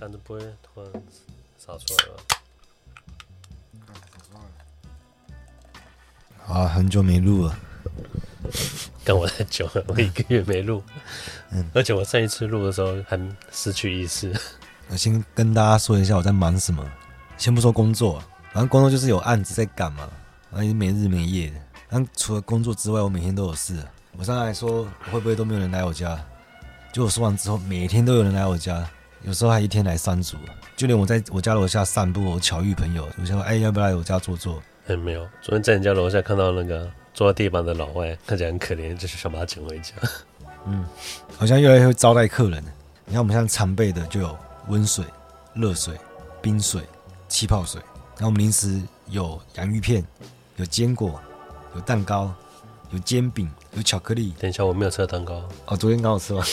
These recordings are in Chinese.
但是不会突然洒出来了。啊，很久没录了。跟我太久了，我一个月没录。嗯，而且我上一次录的时候还失去意识。我先跟大家说一下我在忙什么。先不说工作，反正工作就是有案子在赶嘛，然后没日没夜的。但除了工作之外，我每天都有事。我上来说会不会都没有人来我家？就我说完之后，每天都有人来我家，有时候还一天来三组。就连我在我家楼下散步，我巧遇朋友，我想说，哎，要不要来我家坐坐？哎，没有。昨天在你家楼下看到那个坐在地板的老外，看起来很可怜，就是想把他请回家。嗯，好像越来越会招待客人。你看我们像常备的就有温水、热水、冰水。气泡水，然后我们零食有洋芋片，有坚果，有蛋糕，有煎饼，有巧克力。等一下，我没有吃蛋糕。哦，昨天刚好吃完。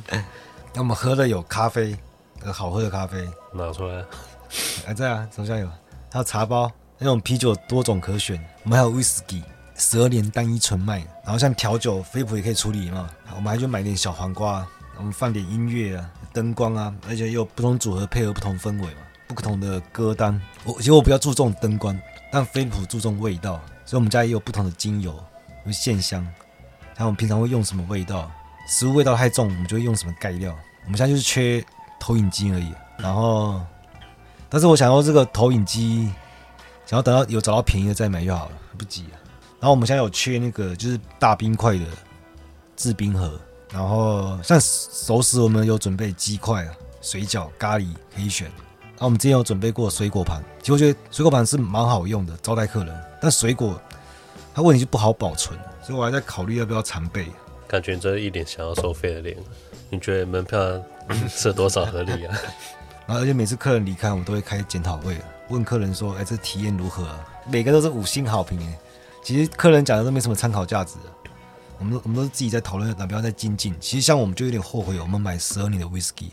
那我们喝的有咖啡，有好喝的咖啡。拿出来。还在啊，手下有。还有茶包，那种啤酒多种可选。我们还有威士忌，十二年单一纯麦。然后像调酒，飞普也可以处理嘛。我们还就买点小黄瓜，我们放点音乐啊，灯光啊，而且又有不同组合配合不同氛围嘛。不同的歌单，我其实我比较注重灯光，但飞普注重味道，所以我们家也有不同的精油，有线香，还有我们平常会用什么味道，食物味道太重，我们就会用什么盖料。我们现在就是缺投影机而已，然后，但是我想要这个投影机，想要等到有找到便宜的再买就好了，不急啊。然后我们现在有缺那个就是大冰块的制冰盒，然后像熟食我们有准备鸡块啊、水饺、咖喱可以选。然后、我们之前有准备过水果盘，其实我觉得水果盘是蛮好用的，招待客人。但水果它问题就不好保存，所以我还在考虑要不要常备。感觉这一脸想要收费的脸，你觉得门票是多少合理啊？然后而且每次客人离开，我们都会开检讨会，问客人说：“哎，这体验如何啊？”每个都是五星好评哎。其实客人讲的都没什么参考价值，我们我们都是自己在讨论，哪边要再精进。其实像我们就有点后悔，我们买十二年的 whisky，。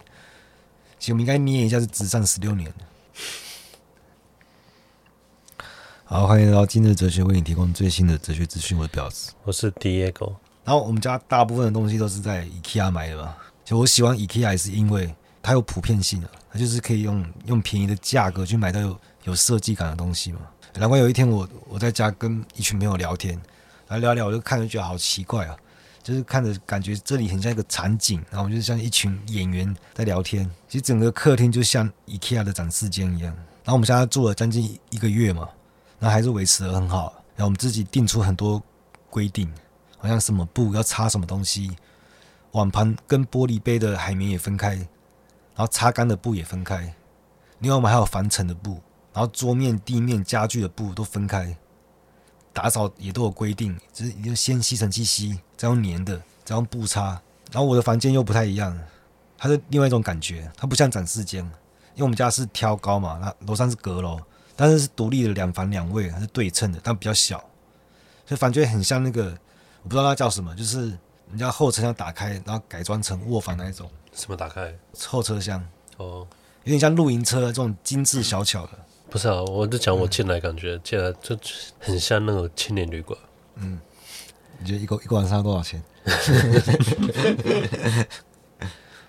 其实我们应该捏一下，是直上十六年。好，欢迎来到今日哲学，为你提供最新的哲学资讯。我是表子，我是 Diego。然后我们家大部分的东西都是在 IKEA 买的嘛。就我喜欢 IKEA 是因为它有普遍性的，它就是可以用用便宜的价格去买到有有设计感的东西嘛。难怪有一天我我在家跟一群朋友聊天，然后聊聊，我就看着觉得好奇怪啊。就是看着感觉这里很像一个场景，然后我们就像一群演员在聊天。其实整个客厅就像 IKEA 的展示间一样。然后我们现在住了将近一个月嘛，那还是维持得很好。然后我们自己定出很多规定，好像什么布要擦什么东西，碗盘跟玻璃杯的海绵也分开，然后擦干的布也分开。另外我们还有防尘的布，然后桌面、地面、家具的布都分开。打扫也都有规定，就是一定先吸尘器吸，再用粘的，再用布擦。然后我的房间又不太一样，它是另外一种感觉，它不像展示间，因为我们家是挑高嘛，那楼上是阁楼，但是是独立的两房两卫，它是对称的，但比较小，所以感觉很像那个，我不知道它叫什么，就是人家后车厢打开，然后改装成卧房那一种。什么打开？后车厢。哦，有点像露营车这种精致小巧的。不是啊，我就讲我进来感觉进、嗯、来就很像那种青年旅馆。嗯，你觉得一个一个晚上要多少钱？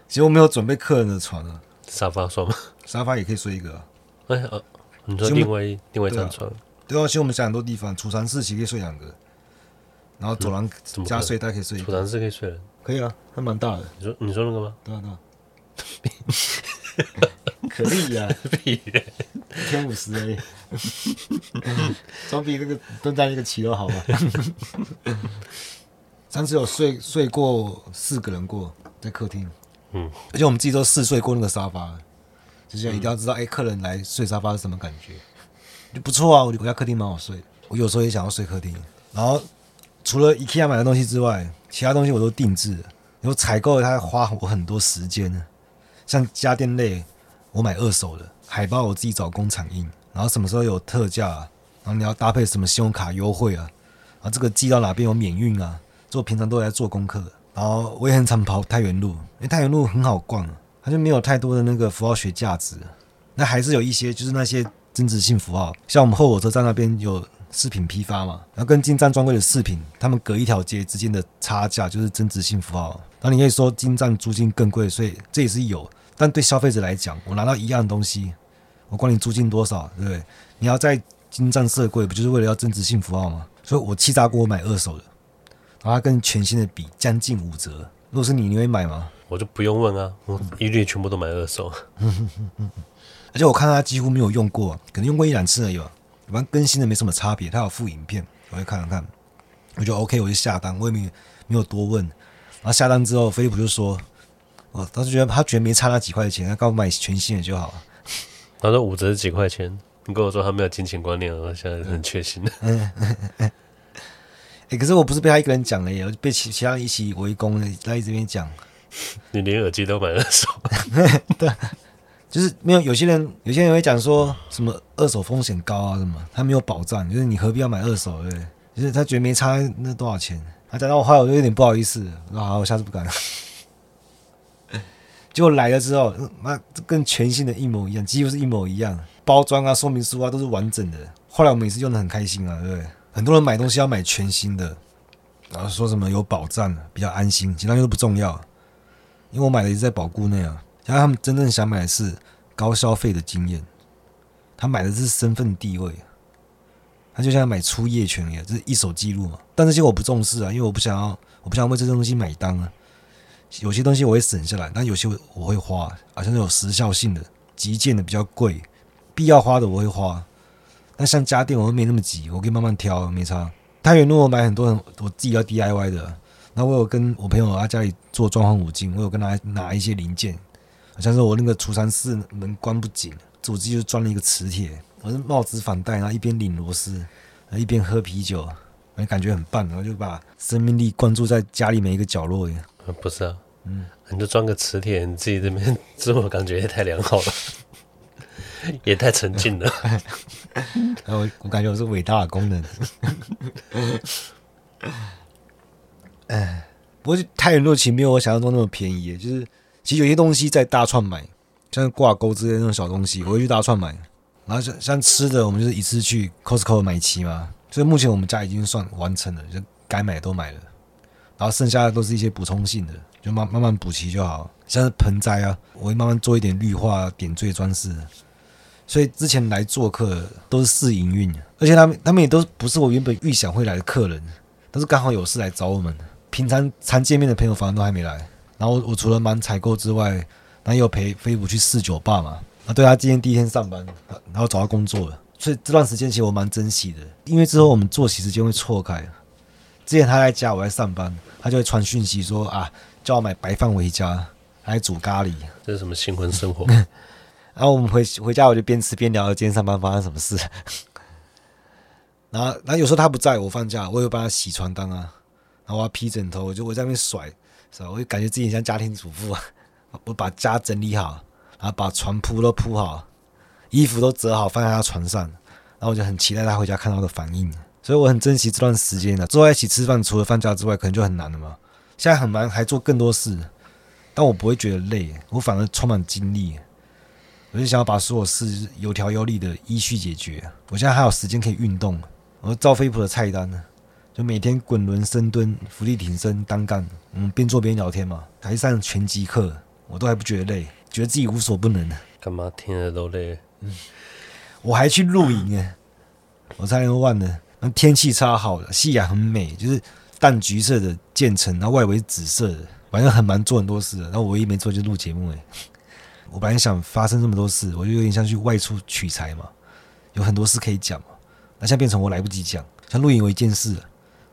其实我没有准备客人的床啊，沙发算吗？沙发也可以睡一个、啊。哎啊，你说另外另外一张床？对啊，其实我们想很多地方，储藏室其实可以睡两个，然后走廊加睡袋可以睡。储藏室可以睡人？可以啊，还蛮大的。你说你说那个吗？对啊对啊。可以啊，一天五十而已，总比那个蹲在那个骑楼好吧？上次有睡睡过四个人过在客厅，嗯，而且我们自己都试睡过那个沙发，就是一定要知道，哎、嗯欸，客人来睡沙发是什么感觉，就不错啊。我我家客厅蛮好睡，我有时候也想要睡客厅。然后除了 IKEA 买的东西之外，其他东西我都定制，有采购它花我很多时间呢。像家电类，我买二手的海报，我自己找工厂印，然后什么时候有特价，然后你要搭配什么信用卡优惠啊，然后这个寄到哪边有免运啊，做平常都在做功课。然后我也很常跑太原路，因为太原路很好逛，它就没有太多的那个符号学价值，那还是有一些就是那些增值性符号，像我们后火车站那边有饰品批发嘛，然后跟金站专柜的饰品，他们隔一条街之间的差价就是增值性符号。然后你可以说金站租金更贵，所以这也是有。但对消费者来讲，我拿到一样的东西，我管你租金多少，对不对？你要在金站设柜，不就是为了要增值性符号吗？所以我气炸锅我买二手的，然后它跟全新的比将近五折。如果是你，你会买吗？我就不用问啊，我一律全部都买二手。而且我看他几乎没有用过，可能用过一两次而已吧。反正更新的没什么差别，他有附影片，我就看了看。我就 OK，我就下单，我也没没有多问。然后下单之后，飞利浦就说：“我当时觉得他觉得没差那几块钱，他告诉我买全新的就好了。”他说五折是几块钱？你跟我说他没有金钱观念，我现在很确信哎、欸，可是我不是被他一个人讲了耶，我被其其他人一起围攻，在这边讲。你连耳机都买二手？对，就是没有。有些人有些人会讲说什么二手风险高啊，什么他没有保障，就是你何必要买二手？对，就是他觉得没差那多少钱。他讲到我后来我就有点不好意思，那好，我下次不敢了。结果来了之后，妈跟全新的一模一样，几乎是一模一样，包装啊、说明书啊都是完整的。后来我们也是用得很开心啊，对？很多人买东西要买全新的，然后说什么有保障，比较安心，其他都不重要。因为我买的也是在保固内啊，然后他们真正想买的是高消费的经验，他买的是身份地位，他就像买出业权一样，这是一手记录嘛。但这些我不重视啊，因为我不想要，我不想为这些东西买单啊。有些东西我会省下来，但有些我会花，好像是有时效性的、急件的比较贵，必要花的我会花。但像家电，我会没那么急，我可以慢慢挑，没差。太原路我买很多，我自己要 DIY 的。那我有跟我朋友他家里做装潢五金，我有跟他拿一些零件，像是我那个储藏室门关不紧，主机就装了一个磁铁，我是帽子反戴，然后一边拧螺丝，一边喝啤酒，感觉很棒，然后就把生命力灌注在家里每一个角落。不是啊，嗯，你就装个磁铁，你自己这边自我感觉也太良好了，也太沉浸了。然后我感觉我是伟大的功能。哎，不过太原路其实没有我想象中那么便宜。就是其实有些东西在大串买，像挂钩之类那种小东西，我会去大串买。然后像像吃的，我们就是一次去 Costco 买齐嘛。所以目前我们家已经算完成了，就该买的都买了。然后剩下的都是一些补充性的，就慢慢慢补齐就好。像是盆栽啊，我会慢慢做一点绿化点缀装饰。所以之前来做客都是试营运，而且他们他们也都不是我原本预想会来的客人，都是刚好有事来找我们。平常常见面的朋友反而都还没来，然后我，我除了忙采购之外，然后又陪飞虎去试酒吧嘛。啊，对他今天第一天上班，然后找到工作了，所以这段时间其实我蛮珍惜的，因为之后我们作息时间会错开。之前他在家，我在上班，他就会传讯息说啊，叫我买白饭回家，来煮咖喱。这是什么新婚生活？然后我们回回家，我就边吃边聊今天上班发生什么事。然后，然后有时候他不在我放假，我也会帮他洗床单啊。然后我要披枕头，我就我在那边甩，是吧？我就感觉自己像家庭主妇啊。我把家整理好，然后把床铺都铺好，衣服都折好放在他床上，然后我就很期待他回家看到的反应。所以我很珍惜这段时间的，坐在一起吃饭，除了放假之外，可能就很难了嘛。现在很忙，还做更多事，但我不会觉得累，我反而充满精力。我就想要把所有事有条有理的依序解决。我现在还有时间可以运动，我照飞普的菜单呢。就每天滚轮深蹲、伏地挺身、单杠，嗯，边做边聊天嘛。还上拳击课，我都还不觉得累，觉得自己无所不能。干嘛听着都累？嗯，我还去露营哎，我差点忘了。那天气超好的，夕阳很美，就是淡橘色的渐层，然后外围是紫色的，反正很忙，做很多事。然后我唯一没做就录节目哎。我本来想发生这么多事，我就有点像去外出取材嘛，有很多事可以讲嘛。那现在变成我来不及讲，像露营有一件事。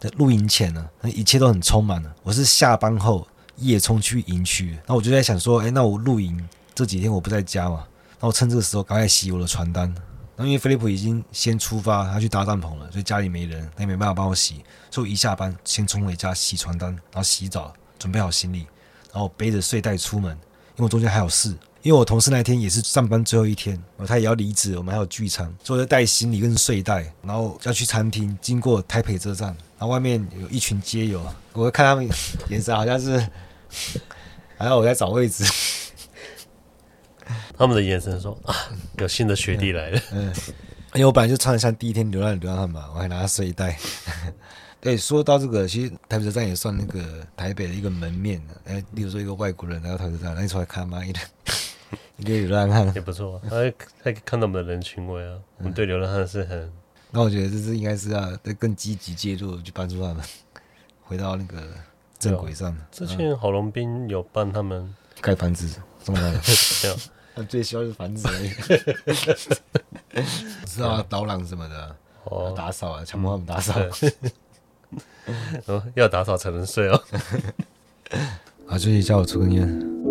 在露营前呢，那一切都很充满了。我是下班后夜冲去营区，那我就在想说，哎，那我露营这几天我不在家嘛，那我趁这个时候赶快洗我的床单。那因为飞利浦已经先出发，他去搭帐篷了，所以家里没人，他也没办法帮我洗，所以我一下班先冲回家洗床单，然后洗澡，准备好行李，然后背着睡袋出门，因为我中间还有事。因为我同事那天也是上班最后一天，他也要离职，我们还有聚餐，所以就带行李跟睡袋，然后要去餐厅，经过台北车站，然后外面有一群街友，我看他们眼神好像是，还 好我在找位置，他们的眼神说啊，有新的学弟来了，嗯，嗯，因为我本来就穿得像第一天流浪流浪汉嘛，我还拿睡袋。对，说到这个，其实台北车站也算那个台北的一个门面。哎，例如说一个外国人来到台北车站，那你出来看嘛，一 一个流浪汉也不错，他还可以看到我们的人情味啊。我们对流浪汉是很……那我觉得这是应该是要更积极介入，去帮助他们 回到那个正轨上。之前郝龙斌有帮他们盖房子，送他们。没有，他最需要是房子而已。是啊，导览什么的，哦，打扫啊，强迫他们打扫。哦，要打扫才能睡哦。啊，最近叫我抽根烟。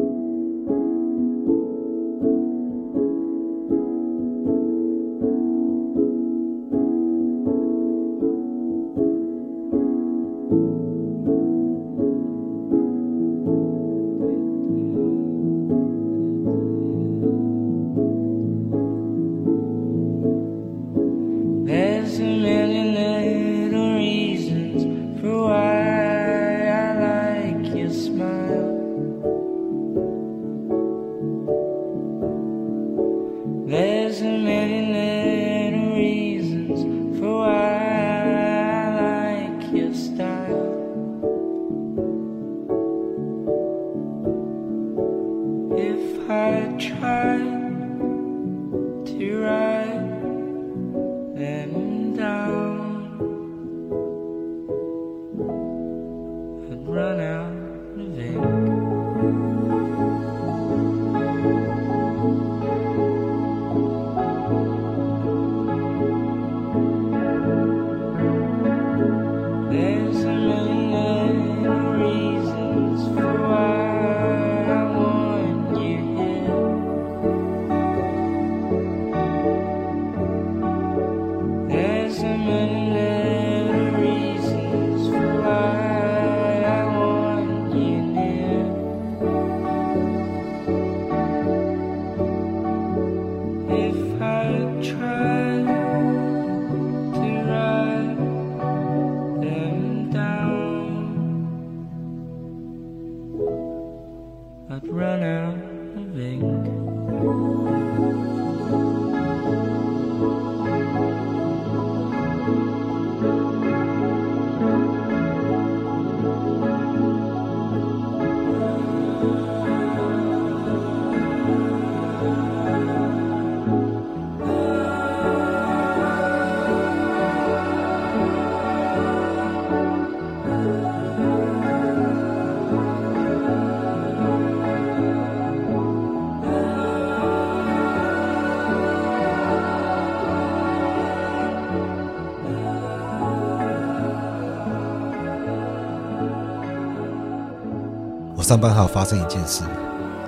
I tried 上班还有发生一件事，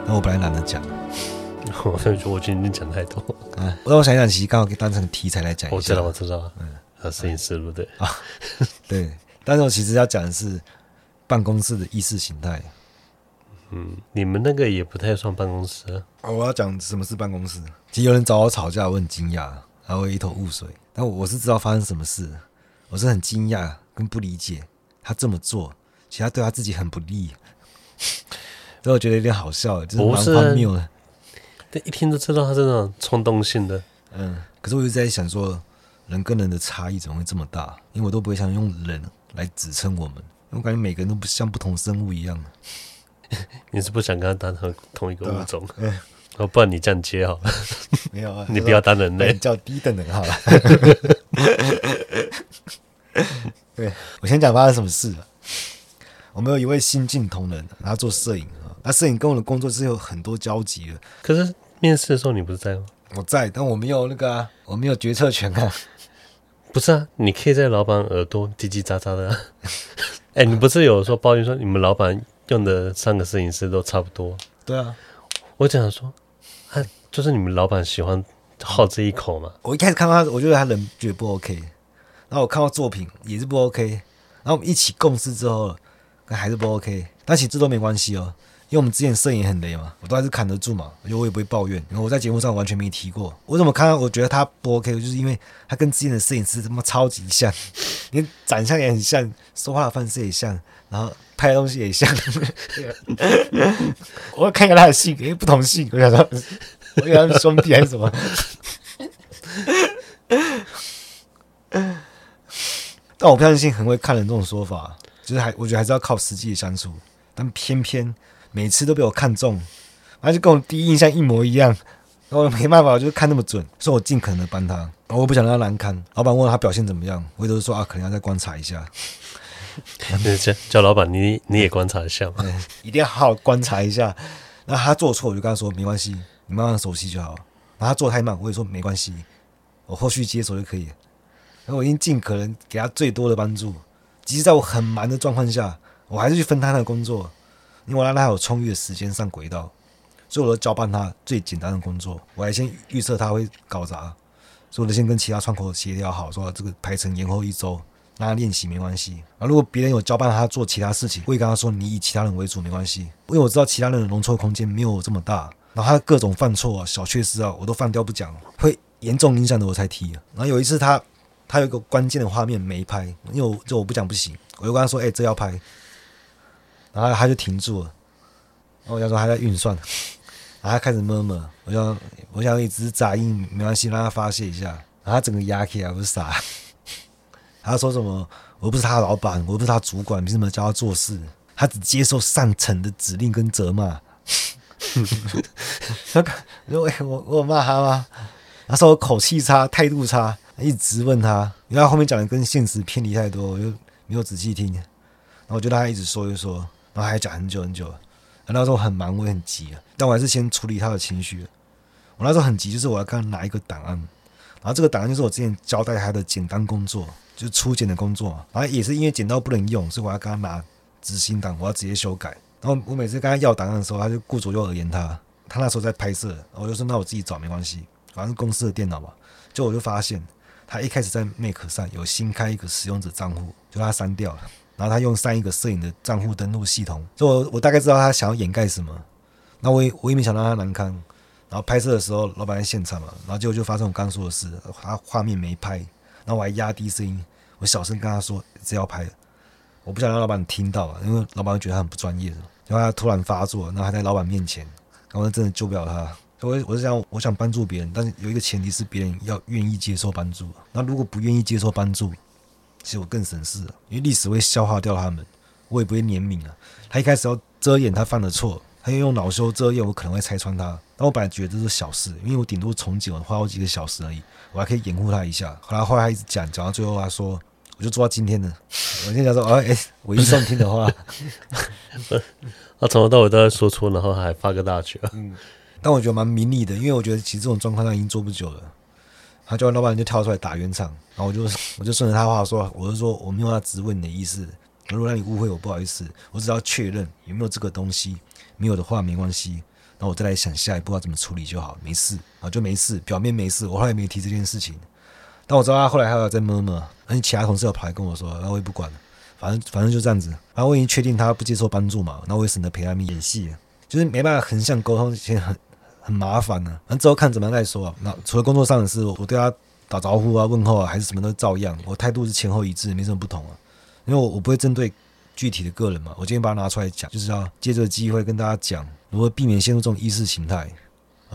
那我本来懒得讲，我觉得我今天讲太多啊。让我想想，其实刚好可以当成题材来讲一下。我知道，我知道，嗯，啊，摄影师对不对？啊，对。但是我其实要讲的是办公室的意识形态。嗯，你们那个也不太算办公室啊。我要讲什么是办公室。其实有人找我吵架，我很惊讶，然后一头雾水。但我是知道发生什么事，我是很惊讶跟不理解他这么做，其实他对他自己很不利。所以我觉得有点好笑，就是蛮荒谬的。但，一听就知道他是那种冲动性的。嗯，可是我一直在想说，人跟人的差异怎么会这么大？因为我都不会想用人来指称我们，我感觉每个人都不像不同生物一样。你是不想跟他当成同一个物种？嗯，哦，不然你这样接好了。没有啊，你不要当人类，叫低等人好了。对，我先讲发生什么事了。我们有一位新进同仁，他做摄影啊，那摄影跟我的工作是有很多交集的。可是面试的时候你不是在吗？我在，但我没有那个啊，我没有决策权啊。不是啊，你可以在老板耳朵叽叽喳喳的。哎、欸，你不是有说抱怨说你们老板用的三个摄影师都差不多？对啊，我讲说，他就是你们老板喜欢好这一口嘛。我一开始看到他，我觉得他人觉得不 OK，然后我看到作品也是不 OK，然后我们一起共事之后。还是不 OK，但其实这都没关系哦，因为我们之前摄影很雷嘛，我都还是扛得住嘛，我觉得我也不会抱怨。然后我在节目上完全没提过，我怎么看到我觉得他不 OK，就是因为他跟之前的摄影师他妈超级像，连长相也很像，说话的方式也像，然后拍的东西也像。我看看他的姓，因为不同姓，我想说，我以为他们兄弟还是什么？但我不相信很会看人这种说法。就是还，我觉得还是要靠实际的相处，但偏偏每次都被我看中，然后就跟我第一印象一模一样，然后我没办法，我就看那么准，所以我尽可能的帮他，然后我不想让他难堪。老板问他表现怎么样，我都是说啊，可能要再观察一下。叫叫老板，你你也观察一下嘛，一定要好好观察一下。那他做错，我就跟他说没关系，你慢慢熟悉就好。然后他做太慢，我也说没关系，我后续接手就可以。然后我已经尽可能给他最多的帮助，即使在我很忙的状况下，我还是去分摊他的工作，因为我让他有充裕的时间上轨道，所以我都交办他最简单的工作。我还先预测他会搞砸，所以我就先跟其他窗口协调好，说这个排程延后一周。让他练习没关系啊，如果别人有交办他做其他事情，我会跟他说，你以其他人为主没关系，因为我知道其他人的容错空间没有我这么大。然后他各种犯错啊、小缺失啊，我都放掉不讲，会严重影响的我才提。然后有一次他他有一个关键的画面没拍，因为我这我不讲不行，我就跟他说，哎、这要拍，然后他就停住了。然后我想说他在运算，然后他开始 murmur，我想我想一直杂音没关系，让他发泄一下。然后他整个压起来，不是傻。他说什么？我又不是他老板，我又不是他主管，凭什么教他做事？他只接受上层的指令跟责骂。他 我我我骂他吗？他说我口气差，态度差，一直问他。因为他后面讲的跟现实偏离太多，我就没有仔细听。然后我就让他一直说一说，然后还讲很久很久。然后那时候很忙，我也很急，但我还是先处理他的情绪。我那时候很急，就是我要跟他拿一个档案，然后这个档案就是我之前交代他的简单工作。就是初检的工作，然后也是因为剪刀不能用，所以我要跟他拿执行档，我要直接修改。然后我每次跟他要档案的时候，他就顾左右而言他。他那时候在拍摄，我就说那我自己找没关系，反正公司的电脑嘛。就我就发现他一开始在 Mac 上有新开一个使用者账户，就他删掉了。然后他用上一个摄影的账户登录系统，所以我我大概知道他想要掩盖什么。那我也我也没想到他难堪。然后拍摄的时候，老板在现场嘛，然后结果就发生我刚说的事，他画面没拍，然后我还压低声音。我小声跟他说：“这要拍，我不想让老板听到啊，因为老板觉得他很不专业。然后他突然发作，然后还在老板面前，然后真的救不了他。所以我是想，我想帮助别人，但是有一个前提是别人要愿意接受帮助。那如果不愿意接受帮助，其实我更省事了，因为历史会消化掉他们，我也不会怜悯啊。他一开始要遮掩他犯的错，他要用恼羞遮掩，我可能会拆穿他。但我本来觉得这是小事，因为我顶多重剪，我花好几个小时而已，我还可以掩护他一下。后来后来他一直讲，讲到最后他说。我就做到今天的。我跟他说：“哎、欸，我一上听的话，他从头到尾都在说错，然后还发个大绝。嗯，但我觉得蛮明理的，因为我觉得其实这种状况他已经做不久了。他叫老板就跳出来打圆场，然后我就我就顺着他话说，我就说我没有要质问你的意思，如果让你误会我，不好意思，我只要确认有没有这个东西，没有的话没关系，然后我再来想下一步要怎么处理就好，没事啊，就没事，表面没事，我后来没提这件事情。”但我知道他后来还有在摸摸，而且其他同事有跑来跟我说，然后我也不管了，反正反正就这样子。然后我已经确定他不接受帮助嘛，那我也省得陪他们演戏，就是没办法横向沟通，其实很很麻烦呢。反正之后看怎么样再说啊。那除了工作上的事，我对他打招呼啊、问候啊，还是什么都照样，我态度是前后一致，没什么不同啊。因为我我不会针对具体的个人嘛，我今天把它拿出来讲，就是要借这个机会跟大家讲如何避免陷入这种意识形态。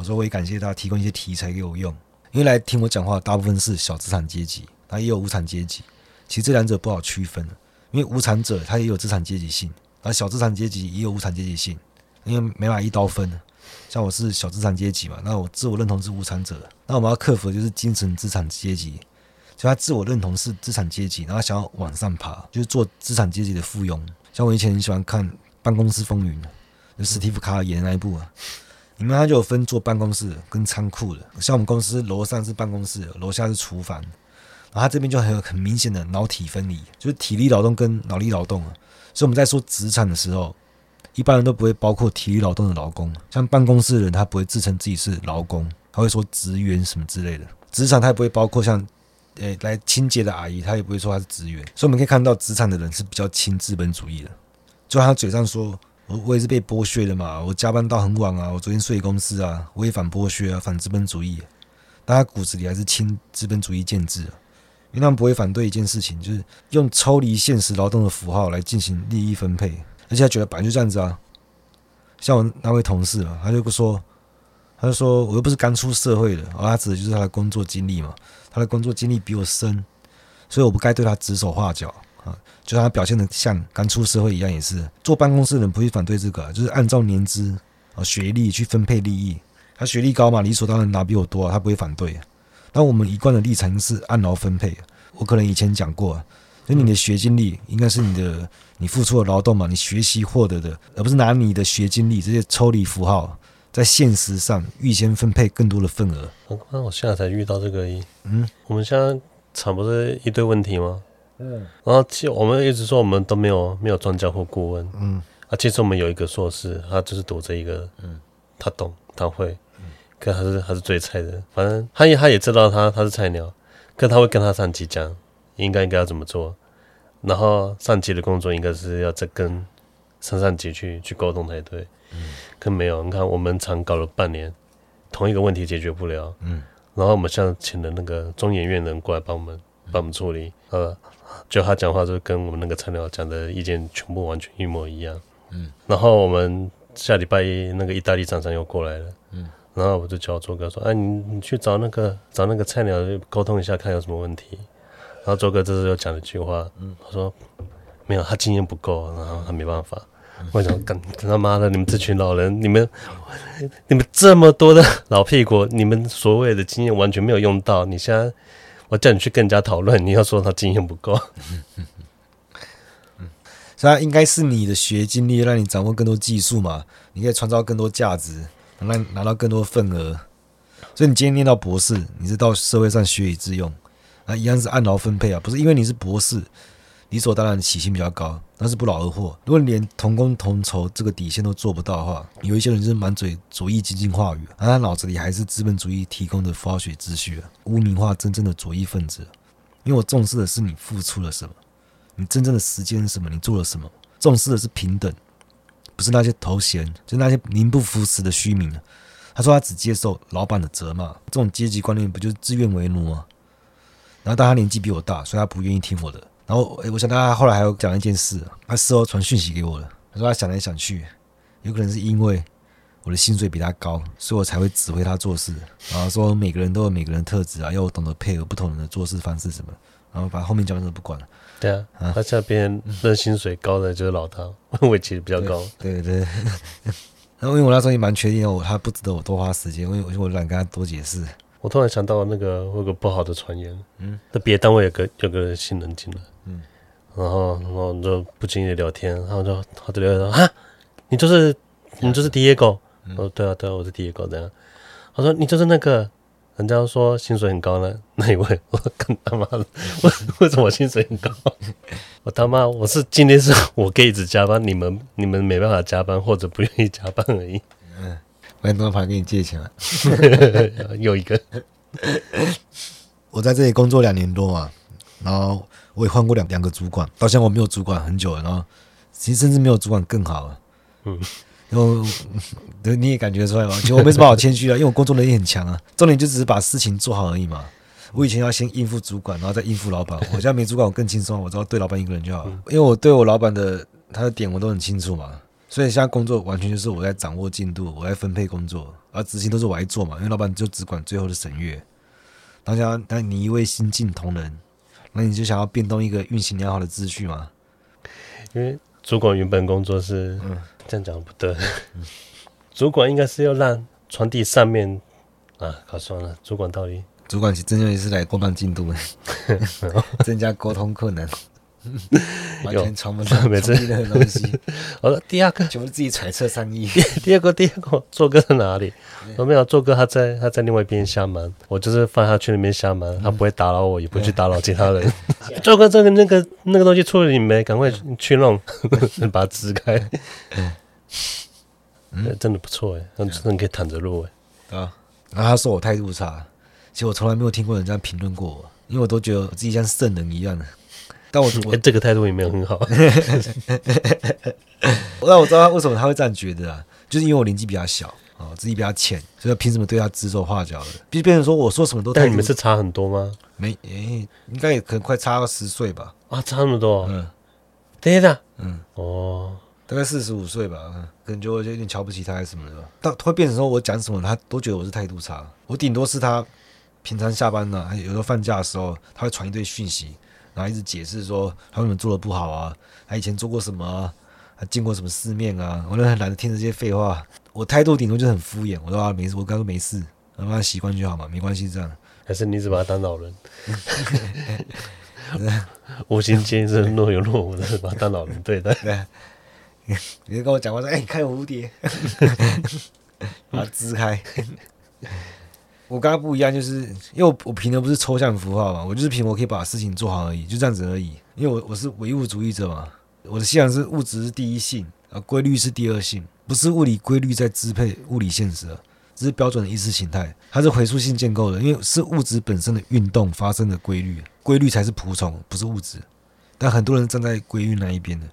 所以我也感谢大家提供一些题材给我用。因为来听我讲话，大部分是小资产阶级，他也有无产阶级。其实这两者不好区分，因为无产者他也有资产阶级性，而小资产阶级也有无产阶级性。因为没法一刀分，像我是小资产阶级嘛，那我自我认同是无产者。那我们要克服的就是精神资产阶级，就他自我认同是资产阶级，然后想要往上爬，就是做资产阶级的附庸。像我以前很喜欢看《办公室风云》，就史蒂夫·卡尔演的那一部啊。你们他就有分做办公室跟仓库的，像我们公司楼上是办公室，楼下是厨房，然后他这边就很有很明显的脑体分离，就是体力劳动跟脑力劳动啊。所以我们在说职场的时候，一般人都不会包括体力劳动的劳工，像办公室的人他不会自称自己是劳工，他会说职员什么之类的。职场他也不会包括像，诶来清洁的阿姨，他也不会说他是职员。所以我们可以看到职场的人是比较亲资本主义的，就他嘴上说。我我也是被剥削的嘛，我加班到很晚啊，我昨天睡公司啊，我也反剥削啊，反资本主义，但他骨子里还是亲资本主义建制啊，因为他们不会反对一件事情，就是用抽离现实劳动的符号来进行利益分配，而且他觉得本来就这样子啊。像我那位同事啊，他就不说，他就说我又不是刚出社会的，而他指的就是他的工作经历嘛，他的工作经历比我深，所以我不该对他指手画脚啊。就他表现的像刚出社会一样，也是坐办公室的人不会反对这个，就是按照年资啊学历去分配利益。他学历高嘛，理所当然拿比我多，他不会反对。但我们一贯的立场是按劳分配。我可能以前讲过，所以你的学经历应该是你的你付出的劳动嘛，你学习获得的，而不是拿你的学经历这些抽离符号，在现实上预先分配更多的份额。我刚我现在才遇到这个。嗯，我们现在厂不是一堆问题吗？嗯，然后其实我们一直说我们都没有没有专家或顾问。嗯，啊，其实我们有一个硕士，他就是读这一个，嗯，他懂，他会。可他是他是最菜的，反正他也他也知道他他是菜鸟，可他会跟他上级讲，应该应该要怎么做，然后上级的工作应该是要再跟上上级去去沟通才对。嗯，可没有，你看我们厂搞了半年，同一个问题解决不了。嗯，然后我们现在请了那个中研院人过来帮我们帮我们处理，呃，就他讲话就跟我们那个菜鸟讲的意见全部完全一模一样。嗯，然后我们下礼拜一那个意大利厂商又过来了。嗯。然后我就叫周哥说：“哎，你你去找那个找那个菜鸟沟通一下，看有什么问题。”然后周哥这时又讲了一句话，他说：“没有，他经验不够，然后他没办法。”我想，干他妈的，你们这群老人，你们你们这么多的老屁股，你们所谓的经验完全没有用到。你现在我叫你去跟人家讨论，你要说他经验不够。嗯，所以应该是你的学经历让你掌握更多技术嘛，你可以创造更多价值。拿拿到更多份额，所以你今天念到博士，你是到社会上学以致用，那一样是按劳分配啊，不是因为你是博士，理所当然的起薪比较高，那是不劳而获。如果你连同工同酬这个底线都做不到的话，有一些人就是满嘴左翼激进话语，而他脑子里还是资本主义提供的符号学秩序啊，污名化真正的左翼分子。因为我重视的是你付出了什么，你真正的时间是什么，你做了什么，重视的是平等。不是那些头衔，就那些名不符实的虚名。他说他只接受老板的责骂，这种阶级观念不就是自愿为奴吗？然后，但他年纪比我大，所以他不愿意听我的。然后，诶，我想他后来还有讲一件事，他事后传讯息给我了。他说他想来想去，有可能是因为我的薪水比他高，所以我才会指挥他做事。然后说每个人都有每个人的特质啊，要我懂得配合不同人的做事方式什么。然后把后面讲的都不管了。对啊，啊他下边那薪水高的就是老大，我其实比较高。对对，对。然后因为我那时候也蛮确定，我他不值得我多花时间，因为我我懒跟他多解释。我突然想到那个我有个不好的传言，嗯，那别的单位有个有个新人进来，嗯，然后然后就不经意的聊天，然后就他就聊说啊，你就是你就是 Diego，我说对啊对啊，我是 Diego 这样，他说你就是那个。人家说薪水很高呢，那一位我干他妈的，为为什么薪水很高？我他妈我是今天是我可以一直加班，你们你们没办法加班或者不愿意加班而已。嗯，我没办法跟你借钱了。有一个，我在这里工作两年多嘛，然后我也换过两两个主管，到现在我没有主管很久了，然后其实甚至没有主管更好了。嗯。然后，对，你也感觉出来吗？其实我没什么好谦虚的，因为我工作能力很强啊。重点就只是把事情做好而已嘛。我以前要先应付主管，然后再应付老板。我现在没主管，我更轻松，我只要对老板一个人就好了。因为我对我老板的他的点我都很清楚嘛，所以现在工作完全就是我在掌握进度，我在分配工作，而执行都是我来做嘛。因为老板就只管最后的审阅。当下，当你一位新进同仁，那你就想要变动一个运行良好的秩序嘛？因为主管原本工作是嗯。这样讲不对，主管应该是要让传递上面啊，搞算了。主管到底，主管其实真正是来过慢进度的，增加沟通困难，完全传不到没错的东西。我说第二个，全部自己揣测善意。第二个，第二个，做哥在哪里？我没有做哥，他在他在另外一边瞎忙。我就是放他去那边瞎忙，他不会打扰我，也不会去打扰其他人。做哥，这个那个那个东西处理没？赶快去弄，把它支开。嗯，真的不错哎，真的可以躺着录哎。啊，然后他说我态度差，其实我从来没有听过人家评论过我，因为我都觉得我自己像圣人一样的。但我 我这个态度也没有很好。那我知道他为什么他会这样觉得啊，就是因为我年纪比较小啊，自己比较浅，所以凭什么对他指手画脚的？必须变成说我说什么都。但你们是差很多吗？没，诶，应该也可能快差个十岁吧。啊，差那么多？嗯，等一下，嗯，哦。大概四十五岁吧，可能就会有点瞧不起他还是什么的吧。他会变成说我讲什么，他都觉得我是态度差。我顶多是他平常下班呢、啊，有时候放假的时候，他会传一堆讯息，然后一直解释说他为什么做的不好啊，他以前做过什么啊，还见过什么世面啊？我都很懒得听这些废话，我态度顶多就很敷衍，我说啊没事，我刚刚没事，让他习惯就好嘛，没关系这样。还是你只把他当老人？无心间是若有若无的把他当老人对待。对，你就跟我讲话说，哎、欸，看蝴蝶，把它支开。我刚刚不一样，就是因为我我凭的不是抽象符号嘛，我就是凭我可以把事情做好而已，就这样子而已。因为我我是唯物主义者嘛，我的信仰是物质是第一性，啊，规律是第二性，不是物理规律在支配物理现实，这是标准的意识形态，它是回溯性建构的，因为是物质本身的运动发生的规律，规律才是仆从，不是物质。但很多人站在规律那一边的，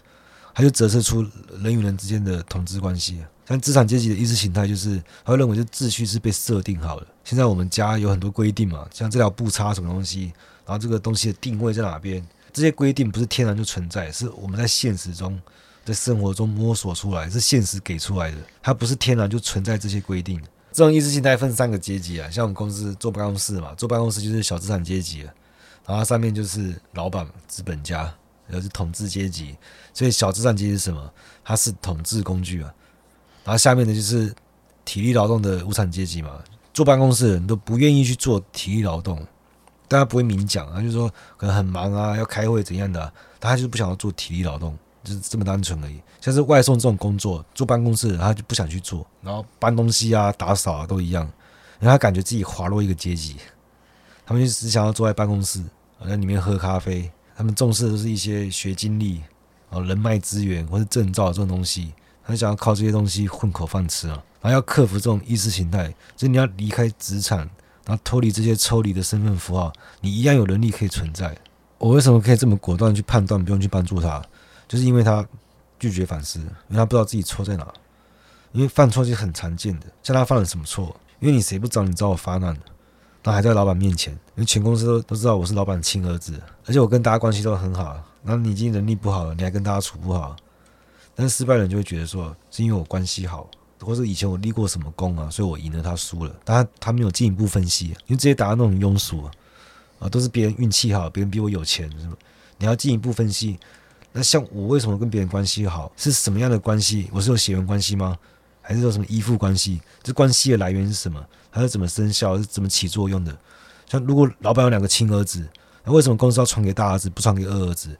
他就折射出人与人之间的统治关系。像资产阶级的意识形态，就是他会认为这秩序是被设定好的。现在我们家有很多规定嘛，像这条布插什么东西，然后这个东西的定位在哪边，这些规定不是天然就存在，是我们在现实中、在生活中摸索出来，是现实给出来的，它不是天然就存在这些规定。这种意识形态分三个阶级啊，像我们公司坐办公室嘛，坐办公室就是小资产阶级，然后上面就是老板、资本家，然后是统治阶级。所以小资产阶级是什么？它是统治工具啊。然后下面的就是体力劳动的无产阶级嘛，坐办公室的人都不愿意去做体力劳动，大家不会明讲啊，就是说可能很忙啊，要开会怎样的，他就是不想要做体力劳动，就是这么单纯而已。像是外送这种工作，坐办公室的人他就不想去做，然后搬东西啊、打扫啊都一样，然后他感觉自己滑落一个阶级，他们就只想要坐在办公室，在里面喝咖啡，他们重视的是一些学经历啊、人脉资源或者证照这种东西。很想要靠这些东西混口饭吃啊，然后要克服这种意识形态，就是你要离开职场，然后脱离这些抽离的身份符号，你一样有能力可以存在。我为什么可以这么果断去判断，不用去帮助他，就是因为他拒绝反思，因为他不知道自己错在哪。因为犯错是很常见的，像他犯了什么错？因为你谁不找你找我发难，然后还在老板面前，因为全公司都都知道我是老板亲儿子，而且我跟大家关系都很好，然后你已经能力不好了，你还跟大家处不好。但是失败人就会觉得说，是因为我关系好，或者以前我立过什么功啊，所以我赢了他输了。但他他没有进一步分析，因为这些答案都很庸俗啊，啊，都是别人运气好，别人比我有钱，是吗？你要进一步分析。那像我为什么跟别人关系好，是什么样的关系？我是有血缘关系吗？还是有什么依附关系？这关系的来源是什么？它是怎么生效？是怎么起作用的？像如果老板有两个亲儿子，那为什么公司要传给大儿子，不传给二儿子？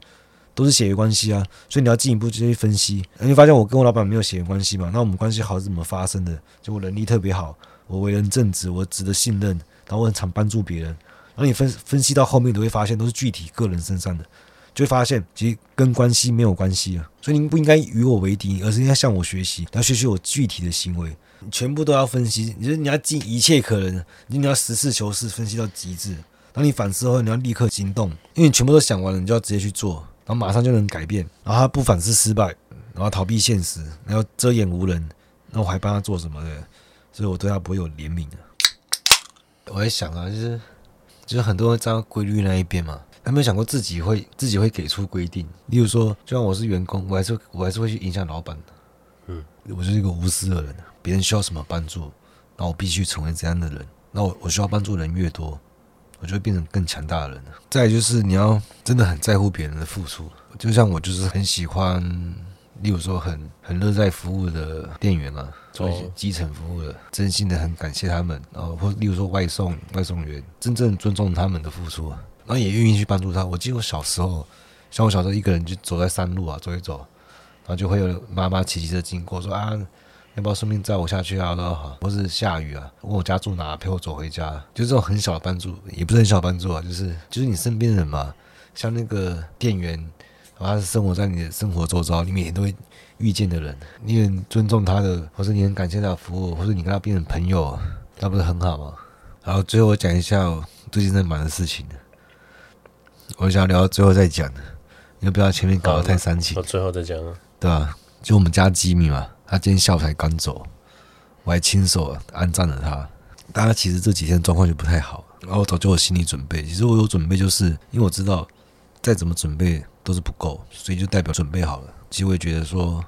都是血缘关系啊，所以你要进一步去分析，你会发现我跟我老板没有血缘关系嘛？那我们关系好是怎么发生的？就我能力特别好，我为人正直，我值得信任，然后我很常帮助别人。然后你分分析到后面，你会发现都是具体个人身上的，就会发现其实跟关系没有关系啊。所以您不应该与我为敌，而是应该向我学习，要学习我具体的行为，全部都要分析。你说你要尽一切可能，你你要实事求是，分析到极致。当你反思后，你要立刻行动，因为你全部都想完了，你就要直接去做。然后马上就能改变，然后他不反思失败，然后逃避现实，然后遮掩无人，那我还帮他做什么的？所以我对他不会有怜悯的。我在想啊，就是就是很多人站在规律那一边嘛，他没有想过自己会自己会给出规定？例如说，就像我是员工，我还是我还是会去影响老板的。嗯，我就是一个无私的人，别人需要什么帮助，那我必须成为这样的人。那我我需要帮助人越多。我就会变成更强大的人了。再就是你要真的很在乎别人的付出，就像我就是很喜欢，例如说很很乐在服务的店员啊，做一些基层服务的，真心的很感谢他们。然后或例如说外送外送员，真正尊重他们的付出，然后也愿意去帮助他。我记得我小时候，像我小时候一个人就走在山路啊，走一走，然后就会有妈妈骑骑车经过，说啊。要不要顺便载我下去啊？都好，或是下雨啊？问我家住哪，陪我走回家，就是这种很小的帮助，也不是很小的帮助啊，就是就是你身边的人嘛，像那个店员，他是生活在你的生活周遭，你每天都会遇见的人，你很尊重他的，或是你很感谢他的服务，或是你跟他变成朋友，那不是很好吗？然后最后我讲一下我最近在忙的事情，我想聊到最后再讲，你不要前面搞得太煽情，我最后再讲啊，对吧？就我们家吉米嘛。他今天下午才刚走，我还亲手安葬了他。但他其实这几天状况就不太好，然后我早就有心理准备。其实我有准备，就是因为我知道再怎么准备都是不够，所以就代表准备好了。其实我也觉得说，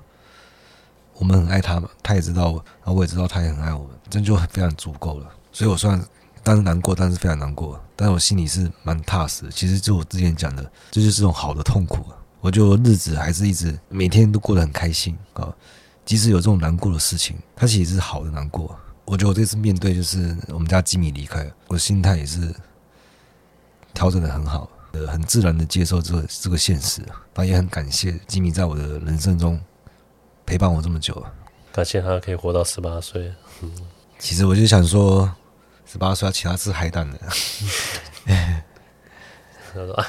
我们很爱他嘛，他也知道，然后我也知道他也很爱我们，这就非常足够了。所以我虽然当时难过，但是非常难过，但是我心里是蛮踏实。其实就我之前讲的，这就是这种好的痛苦。我就日子还是一直每天都过得很开心啊。即使有这种难过的事情，它其实是好的难过。我觉得我这次面对就是我们家吉米离开，我的心态也是调整的很好，呃，很自然的接受这个这个现实。那也很感谢吉米在我的人生中陪伴我这么久，感谢他可以活到十八岁。嗯，其实我就想说，十八岁要请他吃海胆的。他说啊，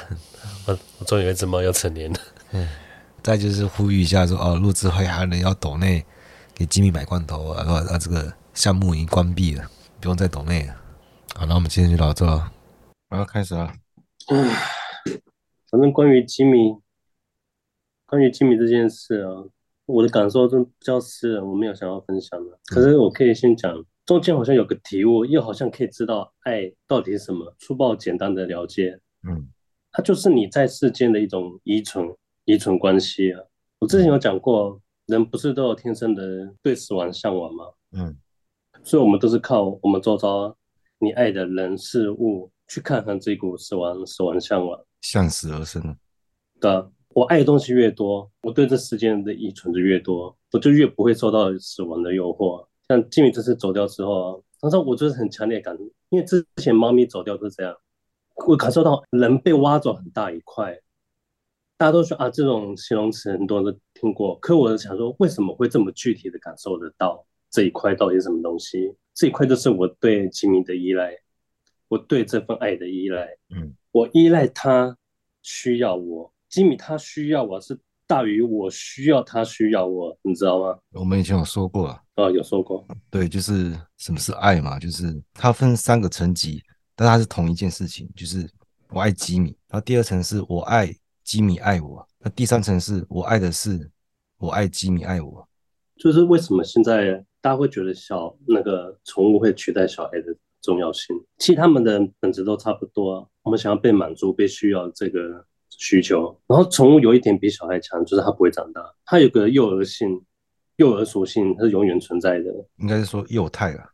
我我终于有一只猫要成年了。嗯。再就是呼吁一下说，哦，录制会还能要抖内给吉米买罐头啊，啊，啊，这个项目已经关闭了，不用再抖内了。好，那我们今天就到这了，然后开始了。唉，反正关于吉米，关于吉米这件事啊，我的感受真比较私人，我没有想要分享的。可是我可以先讲，中间好像有个体悟，又好像可以知道爱到底是什么。粗暴简单的了解，嗯，它就是你在世间的一种依存。依存关系啊，我之前有讲过，人不是都有天生的对死亡向往吗？嗯，所以我们都是靠我们周遭你爱的人事物去抗衡这股死亡死亡向往，向死而生。的，我爱的东西越多，我对这世间的依存就越多，我就越不会受到死亡的诱惑。像金米这次走掉之后啊，当时我就是很强烈感，因为之前猫咪走掉是这样，我感受到人被挖走很大一块。大家都说啊，这种形容词很多人都听过。可我想说，为什么会这么具体的感受得到这一块到底是什么东西？这一块就是我对吉米的依赖，我对这份爱的依赖。嗯，我依赖他需要我，吉米他需要我是大于我需要他需要我，你知道吗？我们以前有说过啊，哦，有说过。对，就是什么是爱嘛，就是它分三个层级，但它是同一件事情，就是我爱吉米。然后第二层是我爱。吉米爱我，那第三层是我爱的是我爱吉米爱我，就是为什么现在大家会觉得小那个宠物会取代小孩的重要性？其实他们的本质都差不多啊。我们想要被满足、被需要这个需求，然后宠物有一点比小孩强，就是它不会长大，它有个幼儿性、幼儿属性，它是永远存在的。应该是说幼态啊，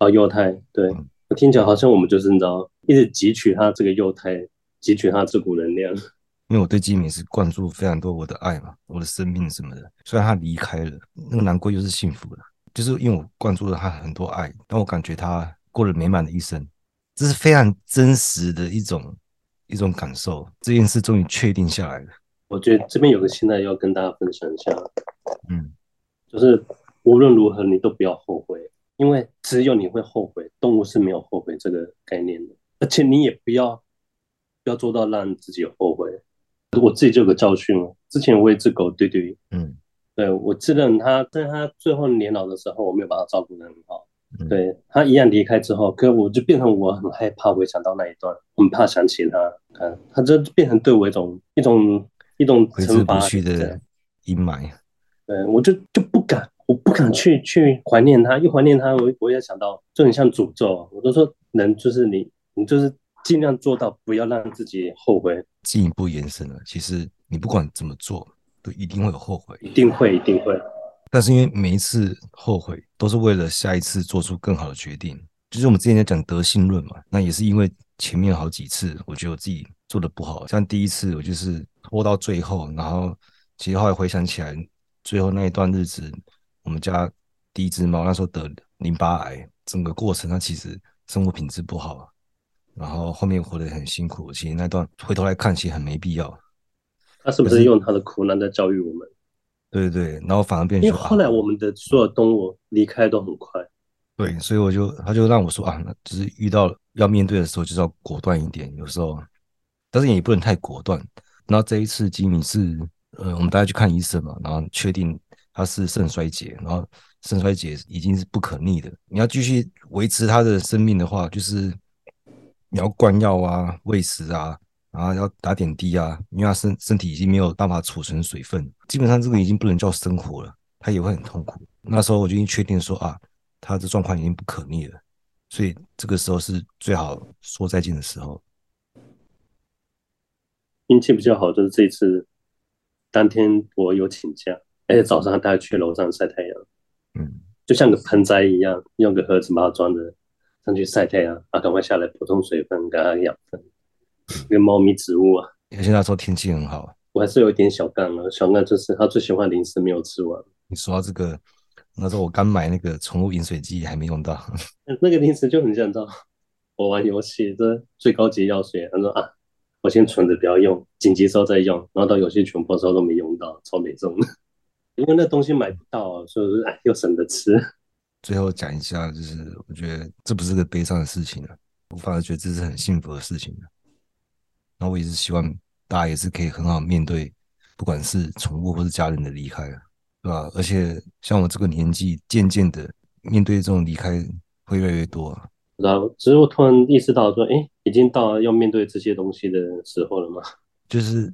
啊，幼态，对，嗯、我听起来好像我们就是你知道，一直汲取它这个幼态，汲取它这股能量。因为我对基米是灌注非常多我的爱嘛，我的生命什么的。虽然他离开了，那个难过又是幸福的，就是因为我灌注了他很多爱，但我感觉他过了美满的一生，这是非常真实的一种一种感受。这件事终于确定下来了。我觉得这边有个心态要跟大家分享一下，嗯，就是无论如何你都不要后悔，因为只有你会后悔，动物是没有后悔这个概念的，而且你也不要不要做到让自己后悔。我自己就有个教训了。之前我有一只狗，对对，嗯，对我自认它在它最后年老的时候，我没有把它照顾得很好。嗯、对它一样离开之后，可我就变成我很害怕回想到那一段，很怕想起它。看它就变成对我一种一种一种挥之不去的阴霾。对，我就就不敢，我不敢去去怀念它，一怀念它，我我也想到，就很像诅咒。我都说，人就是你，你就是尽量做到不要让自己后悔。进一步延伸了，其实你不管怎么做，都一定会有后悔，一定会，一定会。但是因为每一次后悔都是为了下一次做出更好的决定，就是我们之前在讲德性论嘛。那也是因为前面好几次，我觉得我自己做的不好，像第一次我就是拖到最后，然后其实后来回想起来，最后那一段日子，我们家第一只猫那时候得淋巴癌，整个过程它其实生活品质不好。然后后面活得很辛苦，其实那段回头来看，其实很没必要。他是不是用他的苦难在教育我们？对对对，然后反而变成。因为后来我们的所有动物离开都很快。对，所以我就他就让我说啊，那就是遇到要面对的时候，就是要果断一点。有时候，但是也不能太果断。然后这一次吉米是呃，我们大家去看医生嘛，然后确定他是肾衰竭，然后肾衰竭已经是不可逆的。你要继续维持他的生命的话，就是。你要灌药啊，喂食啊，然后要打点滴啊，因为他身身体已经没有办法储存水分，基本上这个已经不能叫生活了，他也会很痛苦。那时候我就已经确定说啊，他的状况已经不可逆了，所以这个时候是最好说再见的时候。运气比较好，就是这次当天我有请假，而且早上带他去楼上晒太阳，嗯，就像个盆栽一样，用个盒子把它装着。上去晒太阳啊，赶快下来补充水分，给它养分，跟猫咪植物啊。而且那时候天气很好，我还是有一点小干了。小干就是他最喜欢零食没有吃完。你说到这个，那时候我刚买那个宠物饮水机还没用到。那个零食就很像，知道我玩游戏这最高级药水，他说啊，我先存着不要用，紧急时候再用，然后到游戏全部的时候都没用到，超没用的。因为那东西买不到啊，所以说哎又省得吃。最后讲一下，就是我觉得这不是个悲伤的事情啊，我反而觉得这是很幸福的事情。那我也是希望大家也是可以很好面对，不管是宠物或是家人的离开，对吧？而且像我这个年纪，渐渐的面对这种离开会越来越多啊。然后，只是我突然意识到说，哎，已经到了要面对这些东西的时候了吗？就是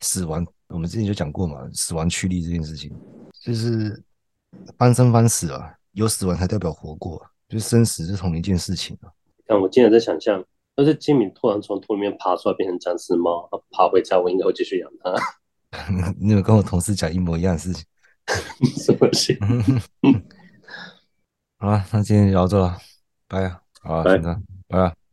死亡，我们之前就讲过嘛，死亡驱力这件事情，就是翻生翻死啊。有死亡才代表活过，就是生死是同一件事情啊。看我竟然在想象，要是金敏突然从土里面爬出来变成僵尸猫，爬回家，我应该会继续养它。你有跟我同事讲一模一样的事情？什么事？好了，那今天就聊到这了，拜啊，好，拜拜。